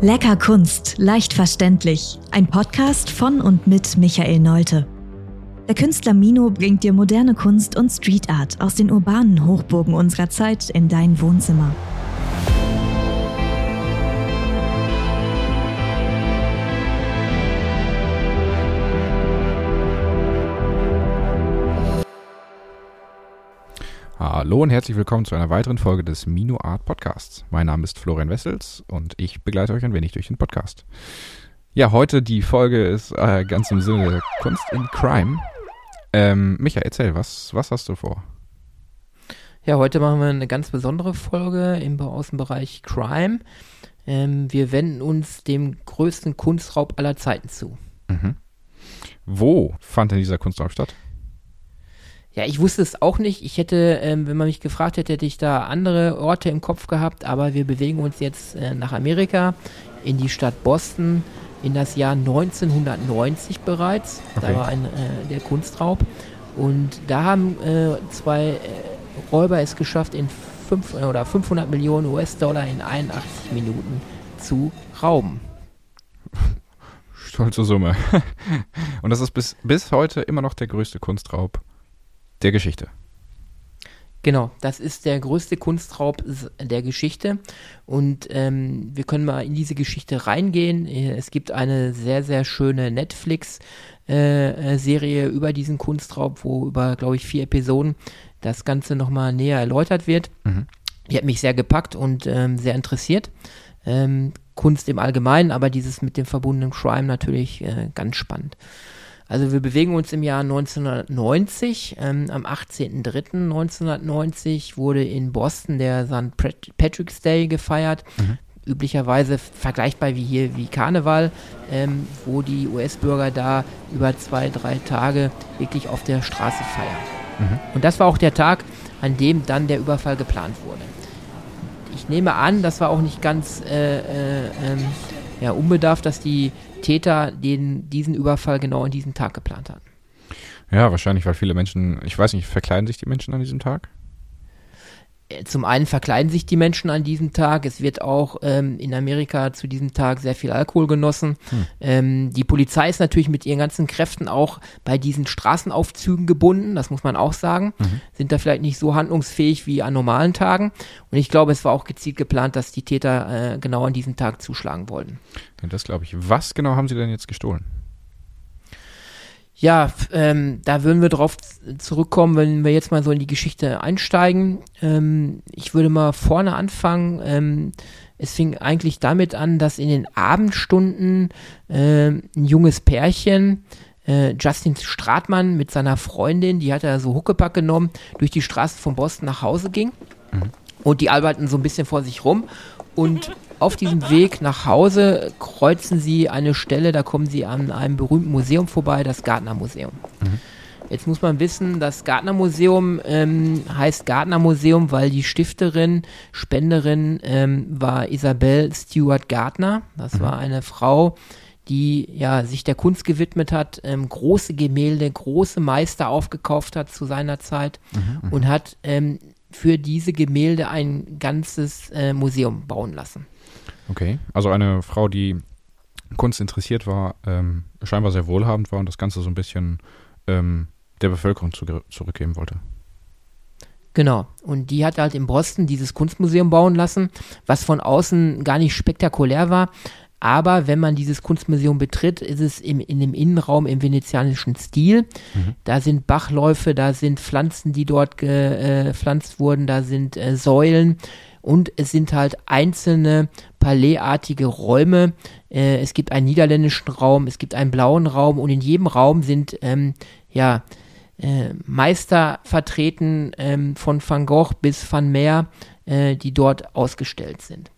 Lecker Kunst, leicht verständlich. Ein Podcast von und mit Michael Neute. Der Künstler Mino bringt dir moderne Kunst und Street Art aus den urbanen Hochburgen unserer Zeit in dein Wohnzimmer. Hallo und herzlich willkommen zu einer weiteren Folge des Mino Art Podcasts. Mein Name ist Florian Wessels und ich begleite euch ein wenig durch den Podcast. Ja, heute die Folge ist äh, ganz im Sinne der Kunst in Crime. Ähm, Micha, erzähl, was, was hast du vor? Ja, heute machen wir eine ganz besondere Folge im, aus dem Bereich Crime. Ähm, wir wenden uns dem größten Kunstraub aller Zeiten zu. Mhm. Wo fand denn dieser Kunstraub statt? Ja, ich wusste es auch nicht. Ich hätte, ähm, wenn man mich gefragt hätte, hätte ich da andere Orte im Kopf gehabt, aber wir bewegen uns jetzt äh, nach Amerika, in die Stadt Boston, in das Jahr 1990 bereits. Okay. Da war ein, äh, der Kunstraub. Und da haben äh, zwei äh, Räuber es geschafft, in fünf, äh, oder 500 Millionen US-Dollar in 81 Minuten zu rauben. Stolze Summe. Und das ist bis, bis heute immer noch der größte Kunstraub der Geschichte. Genau, das ist der größte Kunstraub der Geschichte und ähm, wir können mal in diese Geschichte reingehen. Es gibt eine sehr, sehr schöne Netflix-Serie äh, über diesen Kunstraub, wo über, glaube ich, vier Episoden das Ganze nochmal näher erläutert wird. Mhm. Die hat mich sehr gepackt und ähm, sehr interessiert. Ähm, Kunst im Allgemeinen, aber dieses mit dem verbundenen Crime natürlich äh, ganz spannend. Also wir bewegen uns im Jahr 1990. Ähm, am 18.03.1990 wurde in Boston der St. Patrick's Day gefeiert. Mhm. Üblicherweise vergleichbar wie hier wie Karneval, ähm, wo die US-Bürger da über zwei, drei Tage wirklich auf der Straße feiern. Mhm. Und das war auch der Tag, an dem dann der Überfall geplant wurde. Ich nehme an, das war auch nicht ganz äh, äh, ähm, ja, unbedarft, dass die Täter den, diesen Überfall genau an diesem Tag geplant hatten. Ja, wahrscheinlich, weil viele Menschen, ich weiß nicht, verkleiden sich die Menschen an diesem Tag? Zum einen verkleiden sich die Menschen an diesem Tag. Es wird auch ähm, in Amerika zu diesem Tag sehr viel Alkohol genossen. Hm. Ähm, die Polizei ist natürlich mit ihren ganzen Kräften auch bei diesen Straßenaufzügen gebunden. Das muss man auch sagen. Mhm. Sind da vielleicht nicht so handlungsfähig wie an normalen Tagen. Und ich glaube, es war auch gezielt geplant, dass die Täter äh, genau an diesem Tag zuschlagen wollten. Das glaube ich. Was genau haben sie denn jetzt gestohlen? Ja, ähm, da würden wir drauf zurückkommen, wenn wir jetzt mal so in die Geschichte einsteigen. Ähm, ich würde mal vorne anfangen. Ähm, es fing eigentlich damit an, dass in den Abendstunden äh, ein junges Pärchen, äh, Justin Stratmann mit seiner Freundin, die hat er so Huckepack genommen, durch die Straße von Boston nach Hause ging. Mhm. Und die arbeiten so ein bisschen vor sich rum. Und auf diesem Weg nach Hause kreuzen sie eine Stelle, da kommen sie an einem berühmten Museum vorbei, das Gardner Museum. Mhm. Jetzt muss man wissen, das Gardner Museum ähm, heißt Gardner Museum, weil die Stifterin, Spenderin ähm, war Isabel Stewart Gardner. Das mhm. war eine Frau, die ja sich der Kunst gewidmet hat, ähm, große Gemälde, große Meister aufgekauft hat zu seiner Zeit mhm. und hat ähm, für diese Gemälde ein ganzes äh, Museum bauen lassen. Okay, also eine Frau, die Kunst interessiert war, ähm, scheinbar sehr wohlhabend war und das Ganze so ein bisschen ähm, der Bevölkerung zu, zurückgeben wollte. Genau. Und die hat halt in Boston dieses Kunstmuseum bauen lassen, was von außen gar nicht spektakulär war. Aber wenn man dieses Kunstmuseum betritt, ist es im, in dem Innenraum im venezianischen Stil. Mhm. Da sind Bachläufe, da sind Pflanzen, die dort gepflanzt äh, wurden, da sind äh, Säulen und es sind halt einzelne palaisartige Räume. Äh, es gibt einen niederländischen Raum, es gibt einen blauen Raum und in jedem Raum sind ähm, ja äh, Meister vertreten ähm, von Van Gogh bis Van Meer, äh, die dort ausgestellt sind.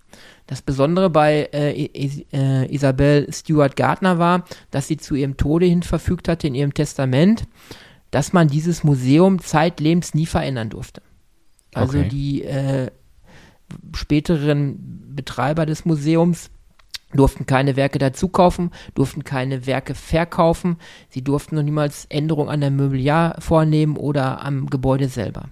Das Besondere bei äh, äh, Isabel Stewart Gardner war, dass sie zu ihrem Tode hin verfügt hatte in ihrem Testament, dass man dieses Museum zeitlebens nie verändern durfte. Also okay. die äh, späteren Betreiber des Museums durften keine Werke dazu kaufen, durften keine Werke verkaufen, sie durften noch niemals Änderungen an der Mobiliar vornehmen oder am Gebäude selber.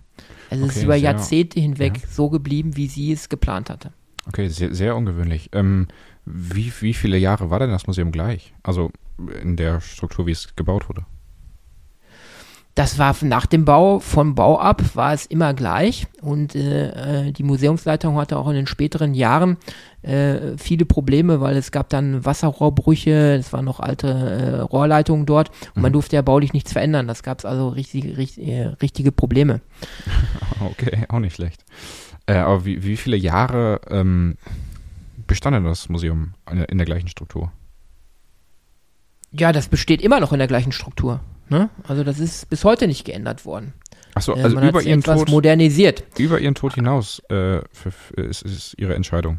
Also okay, es ist über Jahrzehnte hinweg ja. so geblieben, wie sie es geplant hatte. Okay, sehr, sehr ungewöhnlich. Ähm, Wie, wie viele Jahre war denn das Museum gleich? Also in der Struktur, wie es gebaut wurde? Das war nach dem Bau, vom Bau ab war es immer gleich und äh, äh, die Museumsleitung hatte auch in den späteren Jahren äh, viele Probleme, weil es gab dann Wasserrohrbrüche, es waren noch alte äh, Rohrleitungen dort und mhm. man durfte ja baulich nichts verändern. Das gab es also richtig, richtig, äh, richtige Probleme. Okay, auch nicht schlecht. Äh, aber wie, wie viele Jahre ähm, bestand denn das Museum in der, gleichen Struktur? Ja, das besteht immer noch in der gleichen Struktur. Ne? Also das ist bis heute nicht geändert worden. Achso, äh, also äh, über ihren Tod modernisiert. Über ihren Tod hinaus äh, für, für, ist, ist ihre Entscheidung.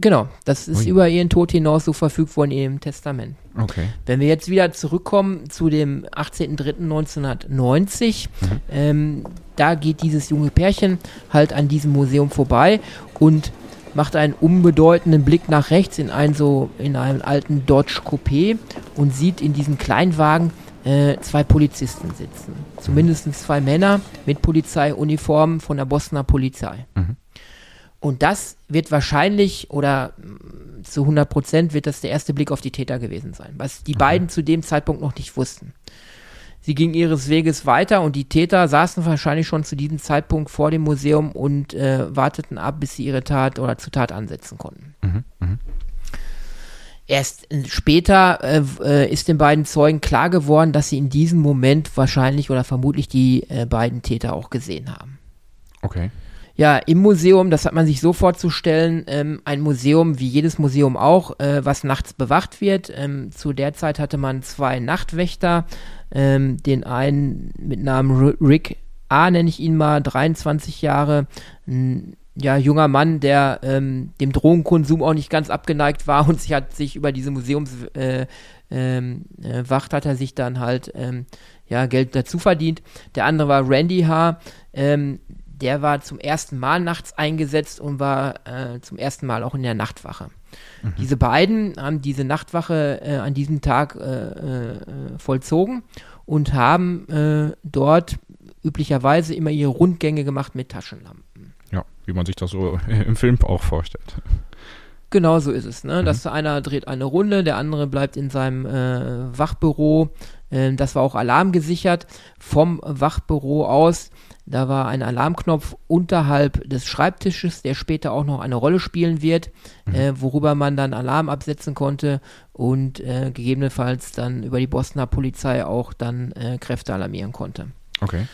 Genau, das ist Ui. über ihren Tod hinaus so verfügt worden in ihrem Testament. Okay. Wenn wir jetzt wieder zurückkommen zu dem 18.03.1990, mhm. ähm, da geht dieses junge Pärchen halt an diesem Museum vorbei und macht einen unbedeutenden Blick nach rechts in einen so in einen alten Dodge Coupé und sieht in diesem Kleinwagen äh, zwei Polizisten sitzen. Zumindest zwei Männer mit Polizeiuniformen von der Bosner Polizei. Mhm. Und das wird wahrscheinlich oder mm, zu 100 Prozent wird das der erste Blick auf die Täter gewesen sein, was die okay. beiden zu dem Zeitpunkt noch nicht wussten. Sie gingen ihres Weges weiter und die Täter saßen wahrscheinlich schon zu diesem Zeitpunkt vor dem Museum und äh, warteten ab, bis sie ihre Tat oder zur Tat ansetzen konnten. Mhm, mh. Erst später äh, äh, ist den beiden Zeugen klar geworden, dass sie in diesem Moment wahrscheinlich oder vermutlich die äh, beiden Täter auch gesehen haben. Okay. Ja, im Museum, das hat man sich so vorzustellen, ähm, ein Museum wie jedes Museum auch, äh, was nachts bewacht wird. Ähm, zu der Zeit hatte man zwei Nachtwächter, ähm, den einen mit Namen Rick A, nenne ich ihn mal, 23 Jahre, ein ja, junger Mann, der ähm, dem Drogenkonsum auch nicht ganz abgeneigt war und sich hat sich über diese Museumswacht äh, ähm, äh, hat er sich dann halt ähm, ja Geld dazu verdient. Der andere war Randy H. Ähm, der war zum ersten Mal nachts eingesetzt und war äh, zum ersten Mal auch in der Nachtwache. Mhm. Diese beiden haben diese Nachtwache äh, an diesem Tag äh, äh vollzogen und haben äh, dort üblicherweise immer ihre Rundgänge gemacht mit Taschenlampen. Ja, wie man sich das so im Film auch vorstellt. Genau so ist es. Ne? Mhm. Dass einer dreht eine Runde, der andere bleibt in seinem äh, Wachbüro. Ähm, das war auch alarmgesichert. Vom Wachbüro aus da war ein Alarmknopf unterhalb des Schreibtisches, der später auch noch eine Rolle spielen wird, mhm. äh, worüber man dann Alarm absetzen konnte und äh, gegebenenfalls dann über die Bostoner Polizei auch dann äh, Kräfte alarmieren konnte. Okay.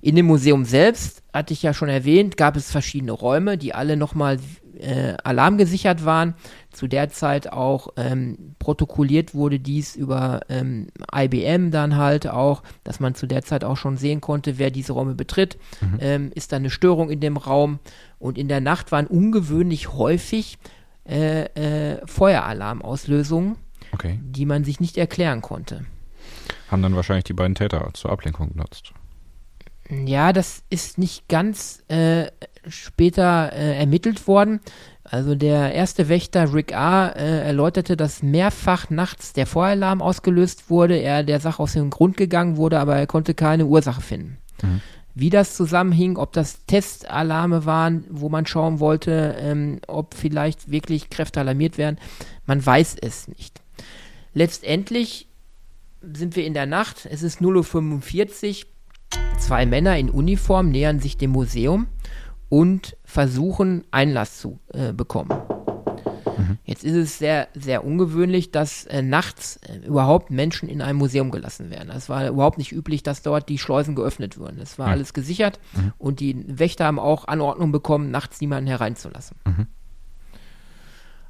In dem Museum selbst, hatte ich ja schon erwähnt, gab es verschiedene Räume, die alle nochmal äh, alarmgesichert waren. Zu der Zeit auch ähm, protokolliert wurde dies über ähm, IBM dann halt auch, dass man zu der Zeit auch schon sehen konnte, wer diese Räume betritt. Mhm. Ähm, ist da eine Störung in dem Raum? Und in der Nacht waren ungewöhnlich häufig äh, äh, Feueralarmauslösungen, okay. die man sich nicht erklären konnte. Haben dann wahrscheinlich die beiden Täter zur Ablenkung genutzt. Ja, das ist nicht ganz äh, später äh, ermittelt worden. Also der erste Wächter Rick A. Äh, erläuterte, dass mehrfach nachts der Feueralarm ausgelöst wurde, er der Sache aus dem Grund gegangen wurde, aber er konnte keine Ursache finden. Mhm. Wie das zusammenhing, ob das Testalarme waren, wo man schauen wollte, ähm, ob vielleicht wirklich Kräfte alarmiert werden, man weiß es nicht. Letztendlich sind wir in der Nacht, es ist 0.45 Uhr, Zwei Männer in Uniform nähern sich dem Museum und versuchen Einlass zu äh, bekommen. Mhm. Jetzt ist es sehr, sehr ungewöhnlich, dass äh, nachts äh, überhaupt Menschen in einem Museum gelassen werden. Es war überhaupt nicht üblich, dass dort die Schleusen geöffnet wurden. Es war ja. alles gesichert mhm. und die Wächter haben auch Anordnung bekommen, nachts niemanden hereinzulassen. Mhm.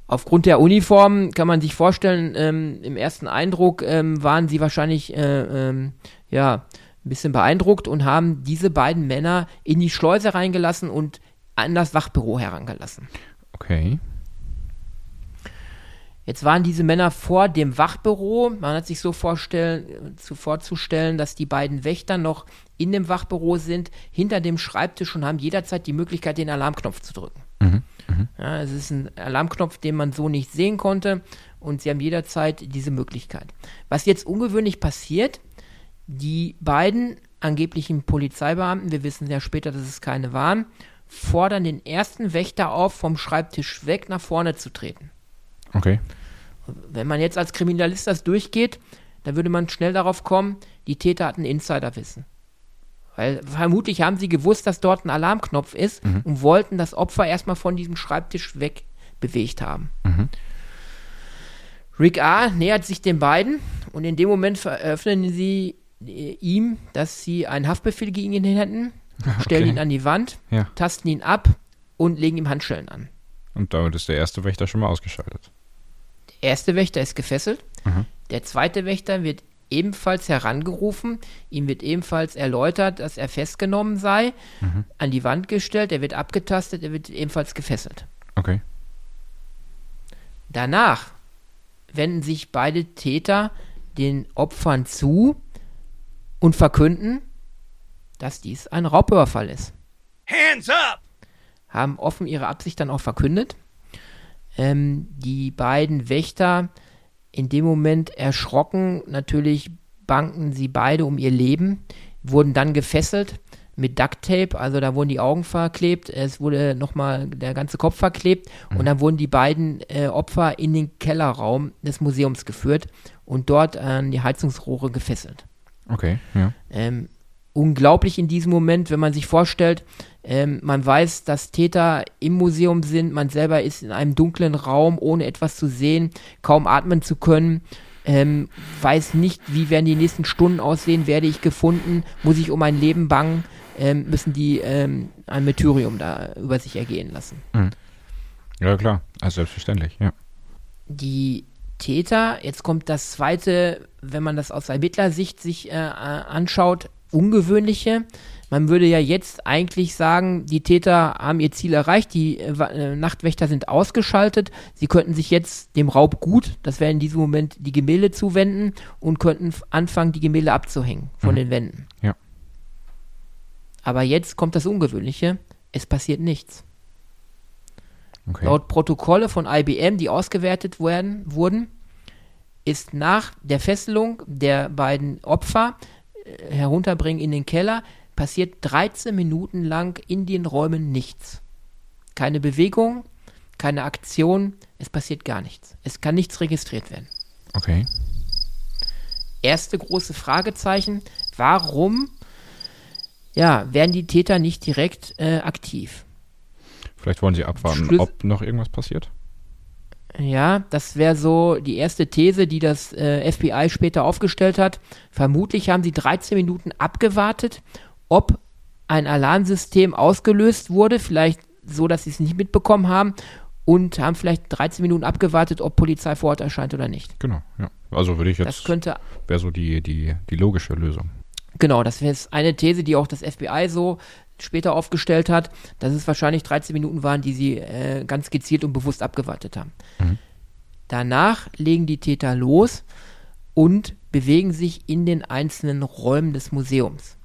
Aufgrund der Uniform kann man sich vorstellen, ähm, im ersten Eindruck ähm, waren sie wahrscheinlich äh, ähm, ja ein bisschen beeindruckt und haben diese beiden Männer in die Schleuse reingelassen und an das Wachbüro herangelassen. Okay. Jetzt waren diese Männer vor dem Wachbüro. Man hat sich so vorstellen, zu, vorzustellen, dass die beiden Wächter noch in dem Wachbüro sind, hinter dem Schreibtisch und haben jederzeit die Möglichkeit, den Alarmknopf zu drücken. Mhm, mh. ja, es ist ein Alarmknopf, den man so nicht sehen konnte und sie haben jederzeit diese Möglichkeit. Was jetzt ungewöhnlich passiert, die beiden angeblichen Polizeibeamten, wir wissen ja später, dass es keine waren, fordern den ersten Wächter auf, vom Schreibtisch weg nach vorne zu treten. Okay. Wenn man jetzt als Kriminalist das durchgeht, dann würde man schnell darauf kommen, die Täter hatten Insiderwissen. Weil vermutlich haben sie gewusst, dass dort ein Alarmknopf ist Mhm. und wollten das Opfer erstmal von diesem Schreibtisch weg bewegt haben. Mhm. Rick A. nähert sich den beiden und in dem Moment eröffnen sie ihm, dass sie einen Haftbefehl gegen ihn hätten, stellen Okay. ihn an die Wand, Ja. tasten ihn ab und legen ihm Handschellen an. Und damit ist der erste Wächter schon mal ausgeschaltet. Der erste Wächter ist gefesselt. Mhm. Der zweite Wächter wird ebenfalls herangerufen. Ihm wird ebenfalls erläutert, dass er festgenommen sei, Mhm. an die Wand gestellt, er wird abgetastet, er wird ebenfalls gefesselt. Okay. Danach wenden sich beide Täter den Opfern zu und verkünden, dass dies ein Raubüberfall ist. Hands up! Haben offen ihre Absicht dann auch verkündet. Ähm, die beiden Wächter in dem Moment erschrocken, natürlich banken sie beide um ihr Leben, wurden dann gefesselt mit Ducktape, also da wurden die Augen verklebt, es wurde nochmal der ganze Kopf verklebt und dann wurden die beiden äh, Opfer in den Kellerraum des Museums geführt und dort an die Heizungsrohre gefesselt. Okay, ja. Ähm, unglaublich in diesem Moment, wenn man sich vorstellt, ähm, man weiß, dass Täter im Museum sind, man selber ist in einem dunklen Raum, ohne etwas zu sehen, kaum atmen zu können, ähm, weiß nicht, wie werden die nächsten Stunden aussehen, werde ich gefunden, muss ich um mein Leben bangen, ähm, müssen die ähm, ein Martyrium da über sich ergehen lassen. Ja, klar. Also selbstverständlich, ja. die Täter, jetzt kommt das zweite, wenn man das aus Ermittlersicht sich äh, äh, anschaut, ungewöhnliche. Man würde ja jetzt eigentlich sagen, die Täter haben ihr Ziel erreicht, die äh, äh, Nachtwächter sind ausgeschaltet, sie könnten sich jetzt dem Raub gut, das wäre in diesem Moment die Gemälde zuwenden und könnten anfangen, die Gemälde abzuhängen von Mhm. den Wänden. Ja. Aber jetzt kommt das Ungewöhnliche, es passiert nichts. Okay. Laut Protokolle von IBM, die ausgewertet werden, wurden, ist nach der Fesselung der beiden Opfer äh, herunterbringen in den Keller, passiert 13 Minuten lang in den Räumen nichts. Keine Bewegung, keine Aktion, es passiert gar nichts. Es kann nichts registriert werden. Okay. Erste große Fragezeichen, warum ja, werden die Täter nicht direkt äh, aktiv? Vielleicht wollen sie abwarten, Schlüs- ob noch irgendwas passiert. Ja, das wäre so die erste These, die das äh, FBI später aufgestellt hat. Vermutlich haben sie 13 Minuten abgewartet, ob ein Alarmsystem ausgelöst wurde, vielleicht so, dass sie es nicht mitbekommen haben und haben vielleicht 13 Minuten abgewartet, ob Polizei vor Ort erscheint oder nicht. Genau, ja. Also würde ich Das jetzt, könnte wäre so die, die, die logische Lösung. Genau, das wäre eine These, die auch das FBI so später aufgestellt hat, dass es wahrscheinlich 13 Minuten waren, die sie äh, ganz gezielt und bewusst abgewartet haben. Mhm. Danach legen die Täter los und bewegen sich in den einzelnen Räumen des Museums.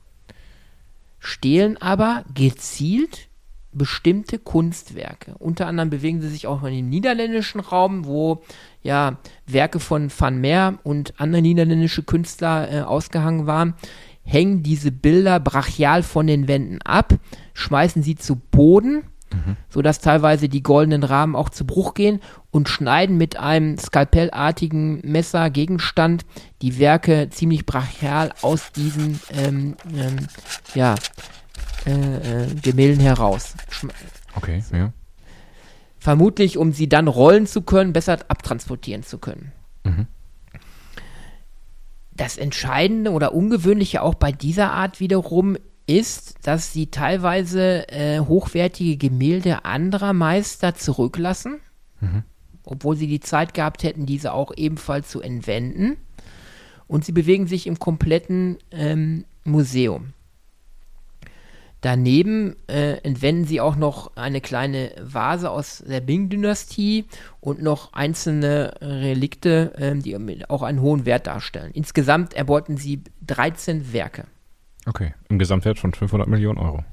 Stehlen aber gezielt bestimmte Kunstwerke. Unter anderem bewegen sie sich auch in den niederländischen Raum, wo ja Werke von Van Meer und andere niederländische Künstler äh, ausgehangen waren, hängen diese Bilder brachial von den Wänden ab, schmeißen sie zu Boden, sodass teilweise die goldenen Rahmen auch zu Bruch gehen und schneiden mit einem skalpellartigen Messergegenstand die Werke ziemlich brachial aus diesen ähm, ähm, ja, äh, äh, Gemälden heraus. Schm Okay, ja. Vermutlich, um sie dann rollen zu können, besser abtransportieren zu können. Mhm. Das Entscheidende oder Ungewöhnliche auch bei dieser Art wiederum ist, dass sie teilweise äh, hochwertige Gemälde anderer Meister zurücklassen, Mhm. obwohl sie die Zeit gehabt hätten, diese auch ebenfalls zu entwenden. Und sie bewegen sich im kompletten ähm, Museum. Daneben äh, entwenden sie auch noch eine kleine Vase aus der Ming-Dynastie und noch einzelne Relikte, ähm, die auch einen hohen Wert darstellen. Insgesamt erbeuten sie 13 Werke. Okay. Im Gesamtwert von 500 Millionen Euro.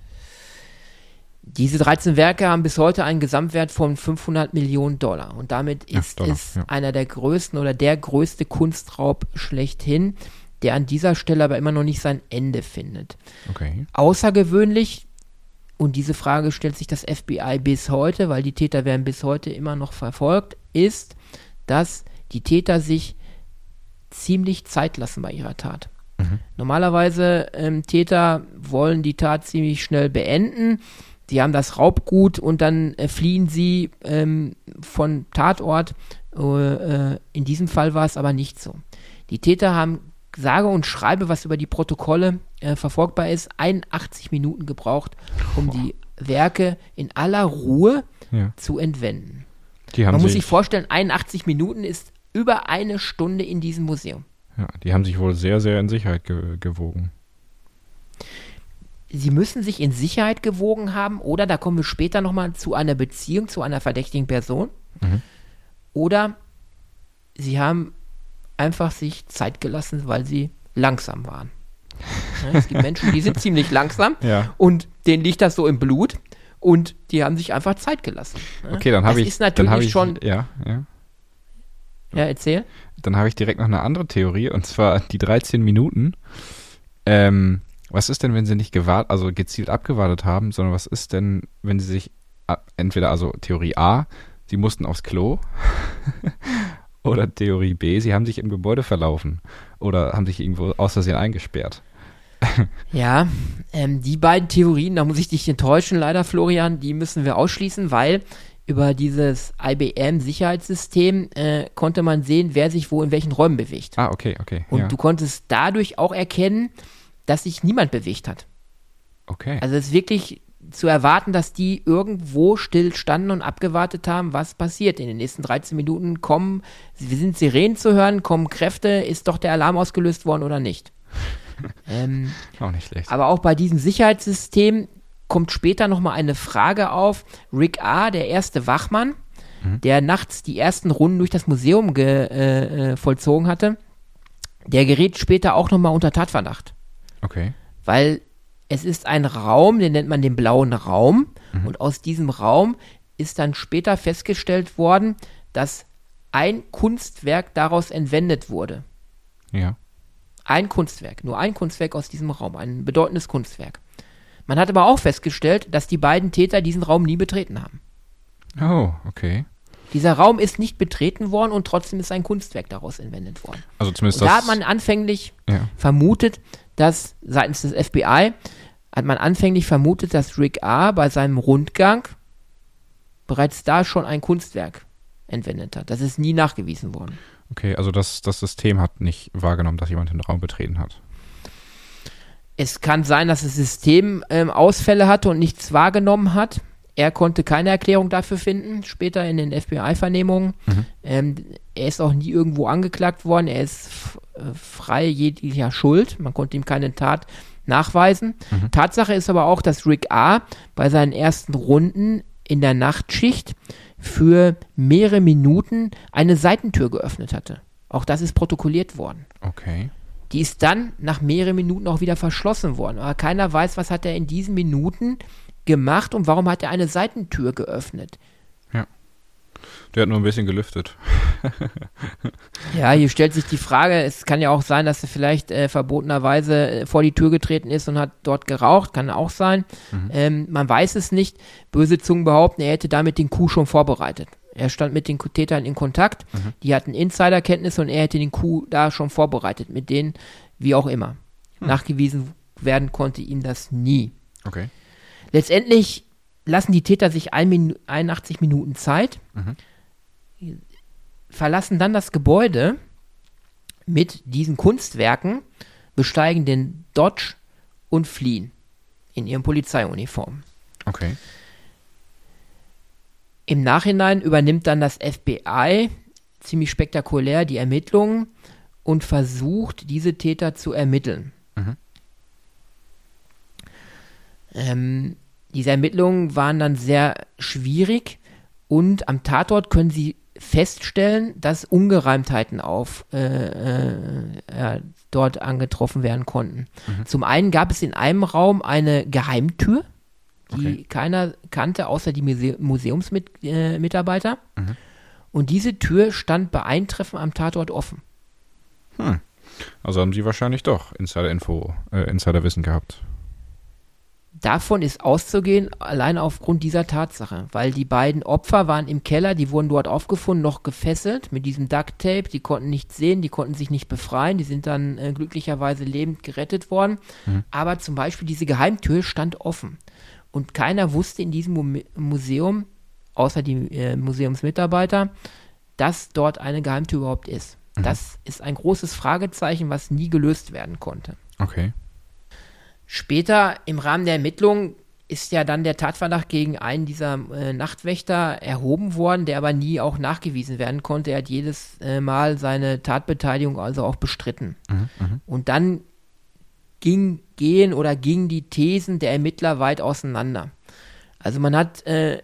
Diese 13 Werke haben bis heute einen Gesamtwert von 500 Millionen Dollar. Und damit ist Dollar, es ja. einer der größten oder der größte Kunstraub schlechthin, der an dieser Stelle aber immer noch nicht sein Ende findet. Okay. Außergewöhnlich, und diese Frage stellt sich das FBI bis heute, weil die Täter werden bis heute immer noch verfolgt, ist, dass die Täter sich ziemlich Zeit lassen bei ihrer Tat. Normalerweise ähm, Täter wollen die Tat ziemlich schnell beenden. Die haben das Raubgut und dann äh, fliehen sie ähm, von Tatort. Äh, in diesem Fall war es aber nicht so. Die Täter haben sage und schreibe, was über die Protokolle äh, verfolgbar ist, 81 Minuten gebraucht, um die Werke in aller Ruhe Ja. zu entwenden. Man muss sich, sich vorstellen, 81 Minuten ist über eine Stunde in diesem Museum. ja, die haben sich wohl sehr, sehr in Sicherheit ge gewogen. Sie müssen sich in Sicherheit gewogen haben oder, da kommen wir später nochmal zu einer Beziehung zu einer verdächtigen Person. Mhm. Oder sie haben einfach sich Zeit gelassen, weil sie langsam waren. Ja, es gibt Menschen, die sind ziemlich langsam Ja. und denen liegt das so im Blut und die haben sich einfach Zeit gelassen. Ja. Okay, dann habe das ich. ist dann natürlich ich, schon. Ja, ja. Ja, erzähl. Dann habe ich direkt noch eine andere Theorie und zwar die 13 Minuten. Ähm, was ist denn, wenn sie nicht gewartet, also gezielt abgewartet haben, sondern was ist denn, wenn sie sich entweder, also Theorie A, sie mussten aufs Klo oder Theorie B, sie haben sich im Gebäude verlaufen oder haben sich irgendwo aus Versehen eingesperrt. Ja, ähm, die beiden Theorien, da muss ich dich enttäuschen, leider, Florian, die müssen wir ausschließen, weil über dieses IBM-Sicherheitssystem äh, konnte man sehen, wer sich wo in welchen Räumen bewegt. Ah, okay, okay. Und ja. du konntest dadurch auch erkennen, dass sich niemand bewegt hat. okay. Also es ist wirklich zu erwarten, dass die irgendwo still standen und abgewartet haben, was passiert. In den nächsten 13 Minuten kommen, sind Sirenen zu hören, kommen Kräfte, ist doch der Alarm ausgelöst worden oder nicht. ähm, Auch nicht schlecht. aber auch bei diesem Sicherheitssystem kommt später nochmal eine Frage auf. Rick A., der erste Wachmann, der nachts die ersten Runden durch das Museum äh, äh, vollzogen hatte, der gerät später auch nochmal unter Tatverdacht. Okay. Weil es ist ein Raum, den nennt man den blauen Raum. Und aus diesem Raum ist dann später festgestellt worden, dass ein Kunstwerk daraus entwendet wurde. Ja. Ein Kunstwerk, nur ein Kunstwerk aus diesem Raum, ein bedeutendes Kunstwerk. Man hat aber auch festgestellt, dass die beiden Täter diesen Raum nie betreten haben. Oh, okay. Dieser Raum ist nicht betreten worden und trotzdem ist ein Kunstwerk daraus entwendet worden. Also zumindest Und da das. hat man anfänglich ja. vermutet, dass seitens des FBI hat man anfänglich vermutet, dass Rick A. bei seinem Rundgang bereits da schon ein Kunstwerk entwendet hat. Das ist nie nachgewiesen worden. Okay, also das, das System hat nicht wahrgenommen, dass jemand den Raum betreten hat. Es kann sein, dass das System ähm, Ausfälle hatte und nichts wahrgenommen hat. Er konnte keine Erklärung dafür finden, später in den FBI-Vernehmungen. Ähm, er ist auch nie irgendwo angeklagt worden. Er ist frei jeglicher Schuld. Man konnte ihm keine Tat nachweisen. Tatsache ist aber auch, dass Rick A. bei seinen ersten Runden in der Nachtschicht für mehrere Minuten eine Seitentür geöffnet hatte. Auch das ist protokolliert worden. Okay. Die ist dann nach mehreren Minuten auch wieder verschlossen worden. Aber keiner weiß, was hat er in diesen Minuten gemacht und warum hat er eine Seitentür geöffnet. Der hat nur ein bisschen gelüftet. Ja, hier stellt sich die Frage, es kann ja auch sein, dass er vielleicht äh, verbotenerweise äh, vor die Tür getreten ist und hat dort geraucht, kann auch sein. Ähm, man weiß es nicht. Böse Zungen behaupten, er hätte damit den Coup schon vorbereitet. Er stand mit den Tätern in Kontakt, die hatten Insiderkenntnisse und er hätte den Coup da schon vorbereitet, mit denen, wie auch immer. Nachgewiesen werden konnte ihm das nie. Okay. Letztendlich lassen die Täter sich ein Minu 81 Minuten Zeit, verlassen dann das Gebäude mit diesen Kunstwerken, besteigen den Dodge und fliehen in ihren Polizeiuniformen. Okay. Im Nachhinein übernimmt dann das FBI ziemlich spektakulär die Ermittlungen und versucht, diese Täter zu ermitteln. Ähm, diese Ermittlungen waren dann sehr schwierig und am Tatort können sie feststellen, dass Ungereimtheiten auf äh, äh, ja, dort angetroffen werden konnten. Zum einen gab es in einem Raum eine Geheimtür, die Okay. keiner kannte, außer die Muse Museumsmitarbeiter. Äh, Mitarbeiter. Und diese Tür stand bei Eintreffen am Tatort offen. Also haben sie wahrscheinlich doch Insider-Info, äh, Insider-Wissen gehabt. Davon ist auszugehen, allein aufgrund dieser Tatsache, weil die beiden Opfer waren im Keller, die wurden dort aufgefunden, noch gefesselt mit diesem Duct Tape, die konnten nichts sehen, die konnten sich nicht befreien, die sind dann äh, glücklicherweise lebend gerettet worden. Mhm. Aber zum Beispiel diese Geheimtür stand offen und keiner wusste in diesem Mu Museum, außer die äh, Museumsmitarbeiter, dass dort eine Geheimtür überhaupt ist. Mhm. Das ist ein großes Fragezeichen, was nie gelöst werden konnte. Okay. Später im Rahmen der Ermittlungen ist ja dann der Tatverdacht gegen einen dieser äh, Nachtwächter erhoben worden, der aber nie auch nachgewiesen werden konnte. Er hat jedes äh, Mal seine Tatbeteiligung also auch bestritten. Mhm, mhm, Und dann ging, gehen oder gingen die Thesen der Ermittler weit auseinander. Also man hat äh,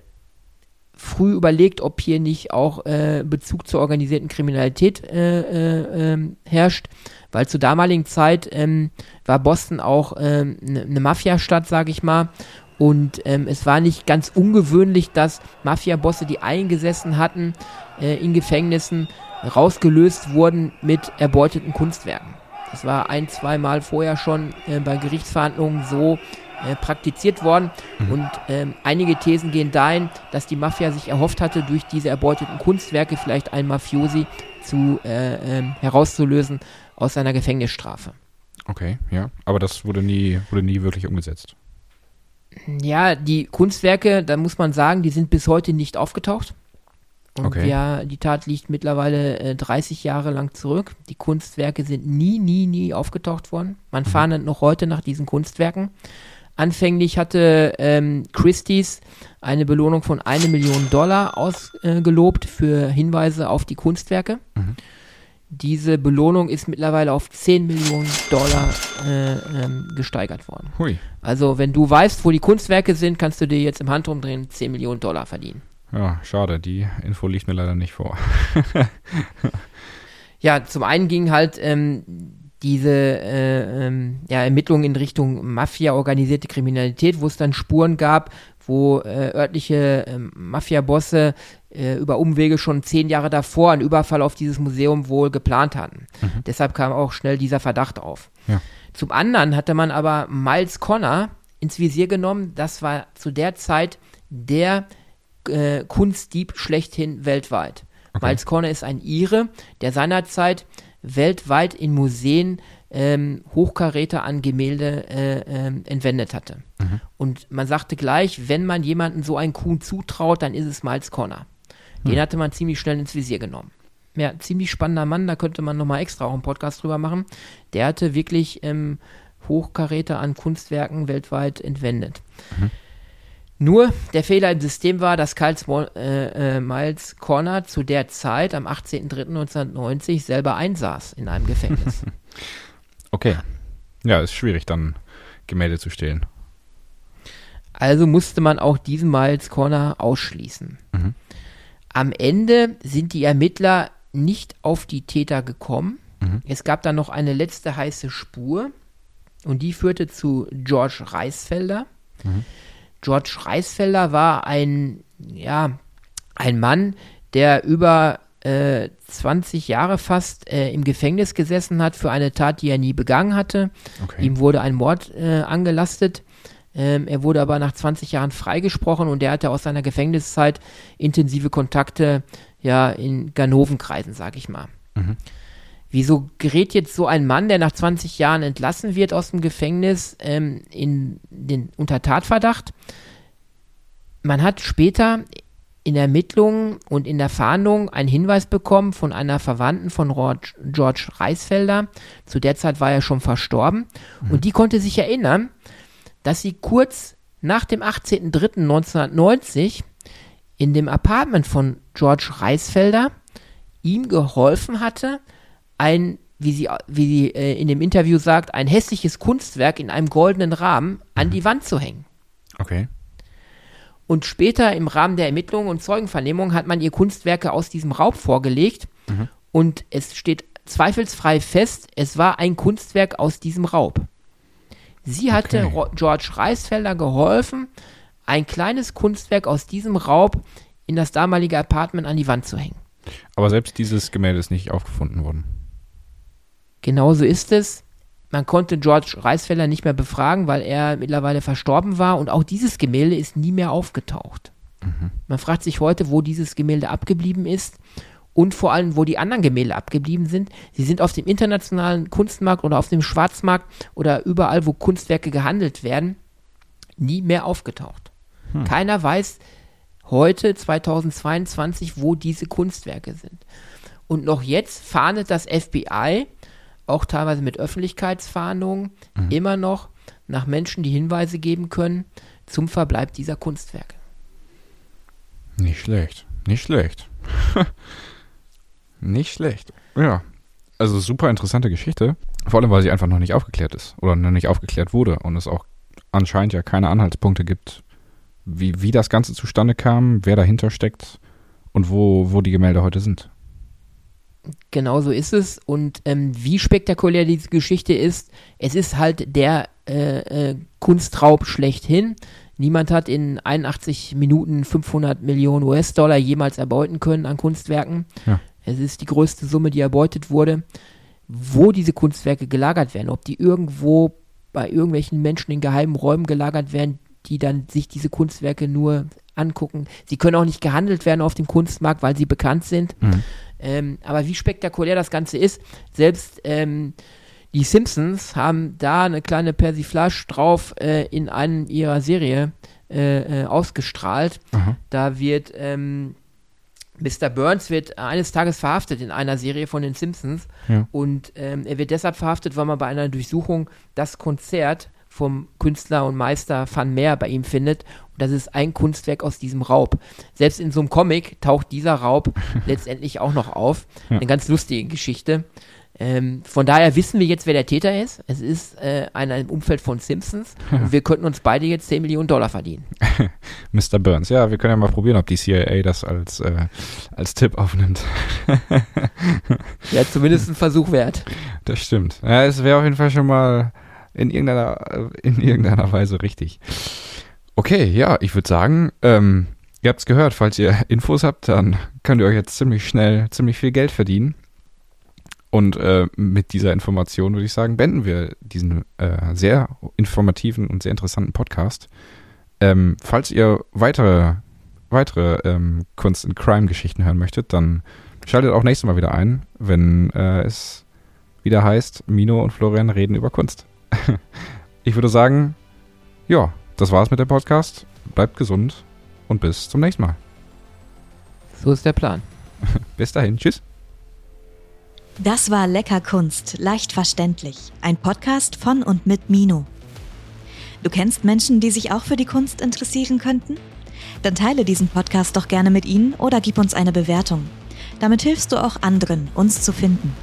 früh überlegt, ob hier nicht auch äh, Bezug zur organisierten Kriminalität äh, äh, ähm, herrscht, weil zur damaligen Zeit ähm, war Boston auch eine ähm, ne Mafiastadt, sage ich mal. Und ähm, es war nicht ganz ungewöhnlich, dass Mafiabosse, die eingesessen hatten äh, in Gefängnissen, rausgelöst wurden mit erbeuteten Kunstwerken. Das war ein, zwei Mal vorher schon äh, bei Gerichtsverhandlungen so, äh, praktiziert worden. Mhm. Und ähm, einige Thesen gehen dahin, dass die Mafia sich erhofft hatte, durch diese erbeuteten Kunstwerke vielleicht einen Mafiosi zu, äh, äh, herauszulösen aus seiner Gefängnisstrafe. Okay, ja. Aber das wurde nie, wurde nie wirklich umgesetzt. Ja, die Kunstwerke, da muss man sagen, die sind bis heute nicht aufgetaucht. Und okay. ja, die Tat liegt mittlerweile äh, 30 Jahre lang zurück. Die Kunstwerke sind nie, nie, nie aufgetaucht worden. Man mhm. fahndet noch heute nach diesen Kunstwerken. Anfänglich hatte ähm, Christie's eine Belohnung von eine Million Dollar ausgelobt äh, für Hinweise auf die Kunstwerke. Mhm. Diese Belohnung ist mittlerweile auf 10 Millionen Dollar äh, ähm, gesteigert worden. Hui. Also wenn du weißt, wo die Kunstwerke sind, kannst du dir jetzt im Handumdrehen 10 Millionen Dollar verdienen. Ja, schade, die Info liegt mir leider nicht vor. ja, zum einen ging halt ähm, diese äh, ähm, ja, Ermittlungen in Richtung Mafia, organisierte Kriminalität, wo es dann Spuren gab, wo äh, örtliche äh, Mafia-Bosse äh, über Umwege schon zehn Jahre davor einen Überfall auf dieses Museum wohl geplant hatten. Mhm. Deshalb kam auch schnell dieser Verdacht auf. Ja. Zum anderen hatte man aber Miles Connor ins Visier genommen. Das war zu der Zeit der äh, Kunstdieb schlechthin weltweit. Okay. Miles Connor ist ein Ire, der seinerzeit weltweit in Museen ähm, Hochkaräter an Gemälde äh, ähm, entwendet hatte. Mhm. Und man sagte gleich, wenn man jemanden so einen Kuhn zutraut, dann ist es Miles Connor. Den mhm. hatte man ziemlich schnell ins Visier genommen. Ja, ziemlich spannender Mann, da könnte man nochmal extra auch einen Podcast drüber machen. Der hatte wirklich ähm, Hochkaräter an Kunstwerken weltweit entwendet. Mhm. Nur der Fehler im System war, dass Karl äh, äh, Miles Corner zu der Zeit, am 18.03.1990, selber einsaß in einem Gefängnis. okay. Ja, ist schwierig dann Gemälde zu stehlen. Also musste man auch diesen Miles Corner ausschließen. Mhm. Am Ende sind die Ermittler nicht auf die Täter gekommen. Mhm. Es gab dann noch eine letzte heiße Spur und die führte zu George Reisfelder. Mhm. George Reisfelder war ein, ja, ein Mann, der über äh, 20 Jahre fast äh, im Gefängnis gesessen hat für eine Tat, die er nie begangen hatte. Okay. Ihm wurde ein Mord äh, angelastet. Ähm, er wurde aber nach 20 Jahren freigesprochen und er hatte aus seiner Gefängniszeit intensive Kontakte ja in Ganovenkreisen, sag ich mal. Mhm. Wieso gerät jetzt so ein Mann, der nach 20 Jahren entlassen wird aus dem Gefängnis, ähm, in den, unter Tatverdacht? Man hat später in Ermittlungen und in der Fahndung einen Hinweis bekommen von einer Verwandten von George Reisfelder. Zu der Zeit war er schon verstorben. Mhm. Und die konnte sich erinnern, dass sie kurz nach dem 18.03.1990 in dem Apartment von George Reisfelder ihm geholfen hatte, ein, wie sie, wie sie äh, in dem Interview sagt, ein hässliches Kunstwerk in einem goldenen Rahmen an mhm. die Wand zu hängen. Okay. Und später im Rahmen der Ermittlungen und Zeugenvernehmung hat man ihr Kunstwerke aus diesem Raub vorgelegt mhm. und es steht zweifelsfrei fest, es war ein Kunstwerk aus diesem Raub. Sie hatte okay. George Reisfelder geholfen, ein kleines Kunstwerk aus diesem Raub in das damalige Apartment an die Wand zu hängen. Aber selbst dieses Gemälde ist nicht aufgefunden worden. Genauso ist es. Man konnte George Reisfeller nicht mehr befragen, weil er mittlerweile verstorben war und auch dieses Gemälde ist nie mehr aufgetaucht. Mhm. Man fragt sich heute, wo dieses Gemälde abgeblieben ist und vor allem, wo die anderen Gemälde abgeblieben sind. Sie sind auf dem internationalen Kunstmarkt oder auf dem Schwarzmarkt oder überall, wo Kunstwerke gehandelt werden, nie mehr aufgetaucht. Hm. Keiner weiß heute, 2022, wo diese Kunstwerke sind. Und noch jetzt fahndet das FBI, auch teilweise mit Öffentlichkeitsfahndungen, mhm. immer noch nach Menschen, die Hinweise geben können zum Verbleib dieser Kunstwerke. Nicht schlecht, nicht schlecht. nicht schlecht. Ja, also super interessante Geschichte. Vor allem, weil sie einfach noch nicht aufgeklärt ist oder noch nicht aufgeklärt wurde und es auch anscheinend ja keine Anhaltspunkte gibt, wie, wie das Ganze zustande kam, wer dahinter steckt und wo, wo die Gemälde heute sind. Genau so ist es. Und ähm, wie spektakulär diese Geschichte ist, es ist halt der äh, äh, Kunstraub schlechthin. Niemand hat in 81 Minuten 500 Millionen US-Dollar jemals erbeuten können an Kunstwerken. Ja. Es ist die größte Summe, die erbeutet wurde. Wo diese Kunstwerke gelagert werden, ob die irgendwo bei irgendwelchen Menschen in geheimen Räumen gelagert werden, die dann sich diese Kunstwerke nur angucken. Sie können auch nicht gehandelt werden auf dem Kunstmarkt, weil sie bekannt sind. Mhm. Ähm, aber wie spektakulär das Ganze ist, selbst ähm, die Simpsons haben da eine kleine Persiflage drauf äh, in einer ihrer Serie äh, äh, ausgestrahlt. Aha. Da wird ähm, Mr. Burns wird eines Tages verhaftet in einer Serie von den Simpsons ja. und ähm, er wird deshalb verhaftet, weil man bei einer Durchsuchung das Konzert vom Künstler und Meister Van Meer bei ihm findet und das ist ein Kunstwerk aus diesem Raub. Selbst in so einem Comic taucht dieser Raub letztendlich auch noch auf. Ja. Eine ganz lustige Geschichte. Ähm, von daher wissen wir jetzt, wer der Täter ist. Es ist äh, einer im Umfeld von Simpsons und wir könnten uns beide jetzt 10 Millionen Dollar verdienen. Mr. Burns, ja, wir können ja mal probieren, ob die CIA das als, äh, als Tipp aufnimmt. ja, zumindest ein Versuch wert. Das stimmt. Ja, es wäre auf jeden Fall schon mal in irgendeiner, in irgendeiner Weise richtig. Okay, ja, ich würde sagen, ähm, ihr habt es gehört, falls ihr Infos habt, dann könnt ihr euch jetzt ziemlich schnell ziemlich viel Geld verdienen. Und äh, mit dieser Information würde ich sagen, beenden wir diesen äh, sehr informativen und sehr interessanten Podcast. Ähm, falls ihr weitere, weitere ähm, Kunst- und Crime-Geschichten hören möchtet, dann schaltet auch nächstes Mal wieder ein, wenn äh, es wieder heißt, Mino und Florian reden über Kunst. Ich würde sagen, ja, das war's mit dem Podcast. Bleibt gesund und bis zum nächsten Mal. So ist der Plan. bis dahin, tschüss. Das war Lecker Kunst, leicht verständlich. Ein Podcast von und mit Mino. Du kennst Menschen, die sich auch für die Kunst interessieren könnten? Dann teile diesen Podcast doch gerne mit ihnen oder gib uns eine Bewertung. Damit hilfst du auch anderen, uns zu finden.